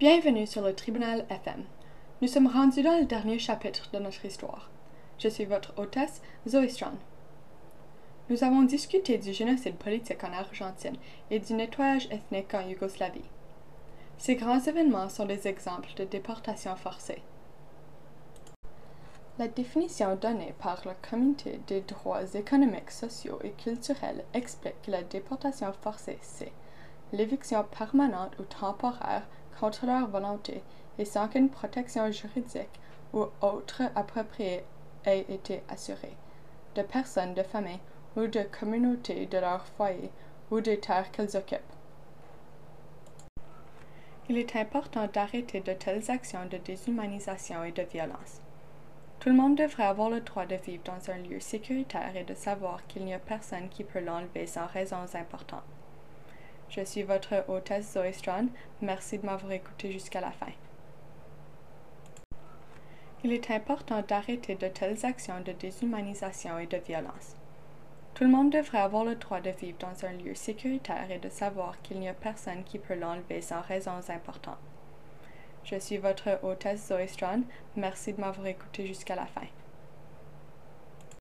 Bienvenue sur le tribunal FM. Nous sommes rendus dans le dernier chapitre de notre histoire. Je suis votre hôtesse, Zoe Strand. Nous avons discuté du génocide politique en Argentine et du nettoyage ethnique en Yougoslavie. Ces grands événements sont des exemples de déportation forcée. La définition donnée par le Comité des droits économiques, sociaux et culturels explique que la déportation forcée, c'est l'éviction permanente ou temporaire contre leur volonté et sans qu'une protection juridique ou autre appropriée ait été assurée, de personnes de famille ou de communautés de leur foyer ou des terres qu'elles occupent. Il est important d'arrêter de telles actions de déshumanisation et de violence. Tout le monde devrait avoir le droit de vivre dans un lieu sécuritaire et de savoir qu'il n'y a personne qui peut l'enlever sans raisons importantes. Je suis votre hôtesse Zoe Strand. Merci de m'avoir écouté jusqu'à la fin. Il est important d'arrêter de telles actions de déshumanisation et de violence. Tout le monde devrait avoir le droit de vivre dans un lieu sécuritaire et de savoir qu'il n'y a personne qui peut l'enlever sans raisons importantes. Je suis votre hôtesse Zoe Strand. Merci de m'avoir écouté jusqu'à la fin.